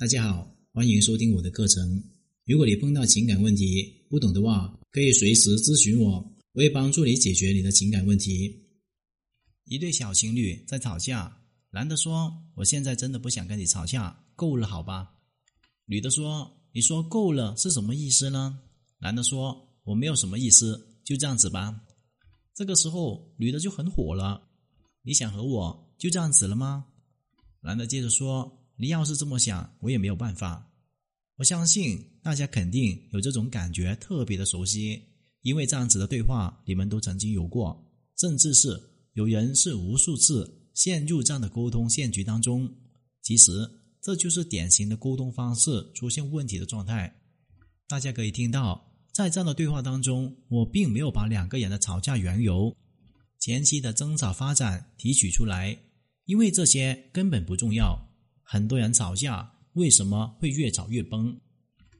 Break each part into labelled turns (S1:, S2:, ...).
S1: 大家好，欢迎收听我的课程。如果你碰到情感问题不懂的话，可以随时咨询我，我会帮助你解决你的情感问题。一对小情侣在吵架，男的说：“我现在真的不想跟你吵架，够了，好吧？”女的说：“你说够了是什么意思呢？”男的说：“我没有什么意思，就这样子吧。”这个时候，女的就很火了：“你想和我就这样子了吗？”男的接着说：“你要是这么想，我也没有办法。我相信大家肯定有这种感觉，特别的熟悉，因为这样子的对话你们都曾经有过，甚至是有人是无数次陷入这样的沟通陷局当中。其实这就是典型的沟通方式出现问题的状态。大家可以听到，在这样的对话当中，我并没有把两个人的吵架缘由、前期的争吵发展提取出来。因为这些根本不重要。很多人吵架为什么会越吵越崩？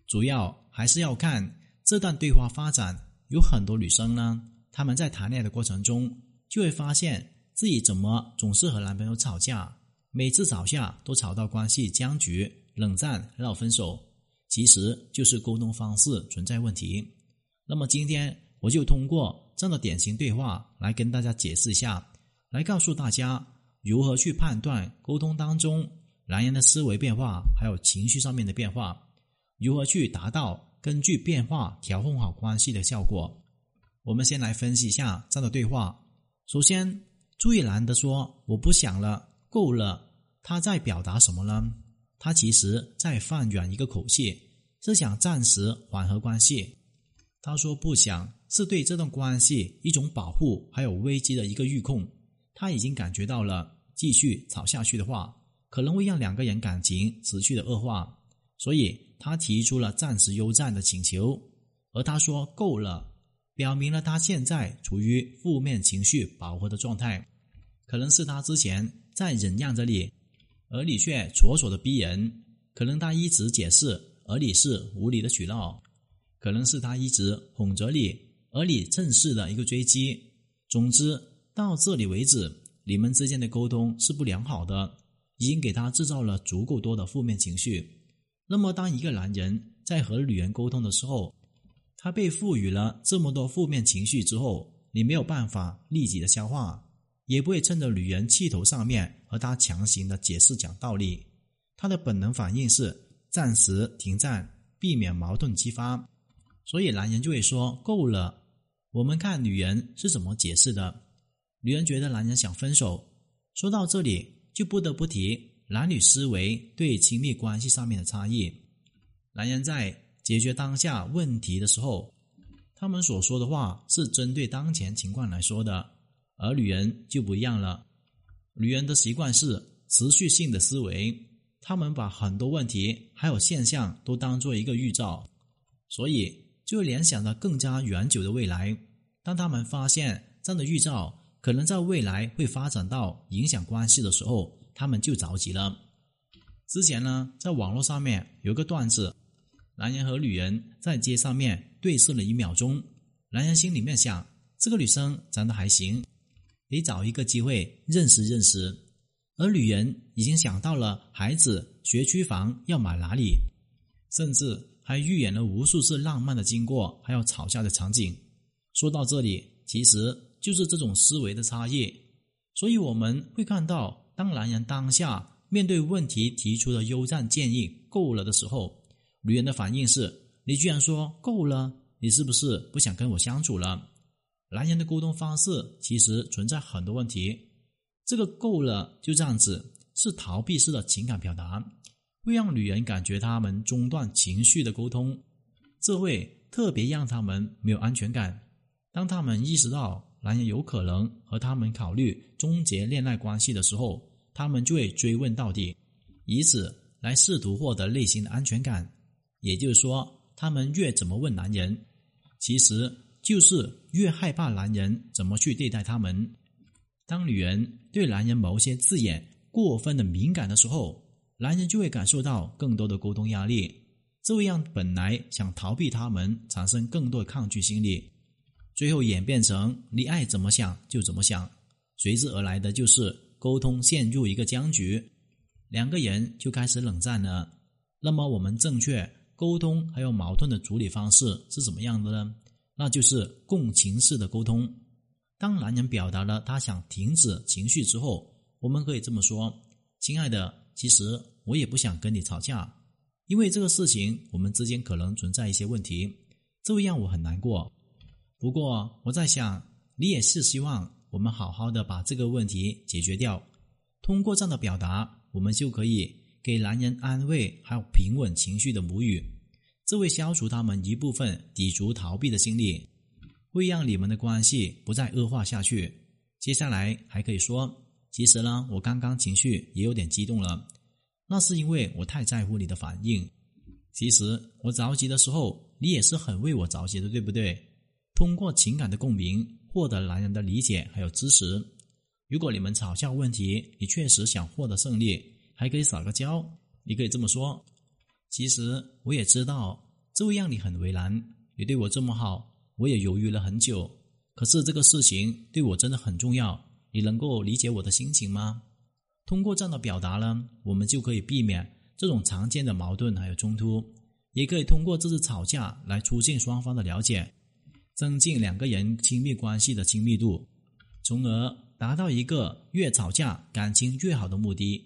S1: 主要还是要看这段对话发展。有很多女生呢，她们在谈恋爱的过程中，就会发现自己怎么总是和男朋友吵架，每次吵架都吵到关系僵局、冷战、闹分手，其实就是沟通方式存在问题。那么今天我就通过这样的典型对话来跟大家解释一下，来告诉大家。如何去判断沟通当中男人的思维变化，还有情绪上面的变化？如何去达到根据变化调控好关系的效果？我们先来分析一下这样的对话。首先，注意男的说：“我不想了，够了。”他在表达什么呢？他其实在放软一个口气，是想暂时缓和关系。他说不想，是对这段关系一种保护，还有危机的一个预控。他已经感觉到了，继续吵下去的话，可能会让两个人感情持续的恶化，所以他提出了暂时休战的请求。而他说够了，表明了他现在处于负面情绪饱和的状态，可能是他之前在忍让着你，而你却妥妥的逼人；可能他一直解释，而你是无理的取闹；可能是他一直哄着你，而你正式的一个追击。总之。到这里为止，你们之间的沟通是不良好的，已经给他制造了足够多的负面情绪。那么，当一个男人在和女人沟通的时候，他被赋予了这么多负面情绪之后，你没有办法立即的消化，也不会趁着女人气头上面和他强行的解释讲道理。他的本能反应是暂时停战，避免矛盾激发。所以，男人就会说：“够了。”我们看女人是怎么解释的。女人觉得男人想分手，说到这里就不得不提男女思维对亲密关系上面的差异。男人在解决当下问题的时候，他们所说的话是针对当前情况来说的，而女人就不一样了。女人的习惯是持续性的思维，他们把很多问题还有现象都当做一个预兆，所以就联想到更加远久的未来。当他们发现这样的预兆，可能在未来会发展到影响关系的时候，他们就着急了。之前呢，在网络上面有个段子，男人和女人在街上面对视了一秒钟，男人心里面想，这个女生长得还行，得找一个机会认识认识。而女人已经想到了孩子学区房要买哪里，甚至还预演了无数次浪漫的经过，还有吵架的场景。说到这里，其实。就是这种思维的差异，所以我们会看到，当男人当下面对问题提出的优战建议够了的时候，女人的反应是：你居然说够了，你是不是不想跟我相处了？男人的沟通方式其实存在很多问题，这个够了就这样子是逃避式的情感表达，会让女人感觉他们中断情绪的沟通，这会特别让他们没有安全感。当他们意识到。男人有可能和他们考虑终结恋爱关系的时候，他们就会追问到底，以此来试图获得内心的安全感。也就是说，他们越怎么问男人，其实就是越害怕男人怎么去对待他们。当女人对男人某些字眼过分的敏感的时候，男人就会感受到更多的沟通压力，这会让本来想逃避他们产生更多的抗拒心理。最后演变成你爱怎么想就怎么想，随之而来的就是沟通陷入一个僵局，两个人就开始冷战了。那么我们正确沟通还有矛盾的处理方式是怎么样的呢？那就是共情式的沟通。当男人表达了他想停止情绪之后，我们可以这么说：“亲爱的，其实我也不想跟你吵架，因为这个事情我们之间可能存在一些问题，这会让我很难过。不过我在想，你也是希望我们好好的把这个问题解决掉。通过这样的表达，我们就可以。”给男人安慰，还有平稳情绪的母语，这会消除他们一部分抵触、逃避的心理，会让你们的关系不再恶化下去。接下来还可以说，其实呢，我刚刚情绪也有点激动了，那是因为我太在乎你的反应。其实我着急的时候，你也是很为我着急的，对不对？通过情感的共鸣，获得男人的理解还有支持。如果你们吵架问题，你确实想获得胜利。还可以撒个娇，你可以这么说。其实我也知道，这会让你很为难。你对我这么好，我也犹豫了很久。可是这个事情对我真的很重要，你能够理解我的心情吗？通过这样的表达呢，我们就可以避免这种常见的矛盾还有冲突，也可以通过这次吵架来促进双方的了解，增进两个人亲密关系的亲密度，从而达到一个越吵架感情越好的目的。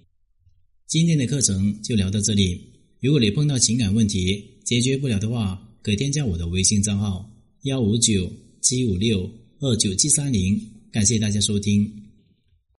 S1: 今天的课程就聊到这里。如果你碰到情感问题解决不了的话，可添加我的微信账号幺五九七五六二九七三零。感谢大家收听。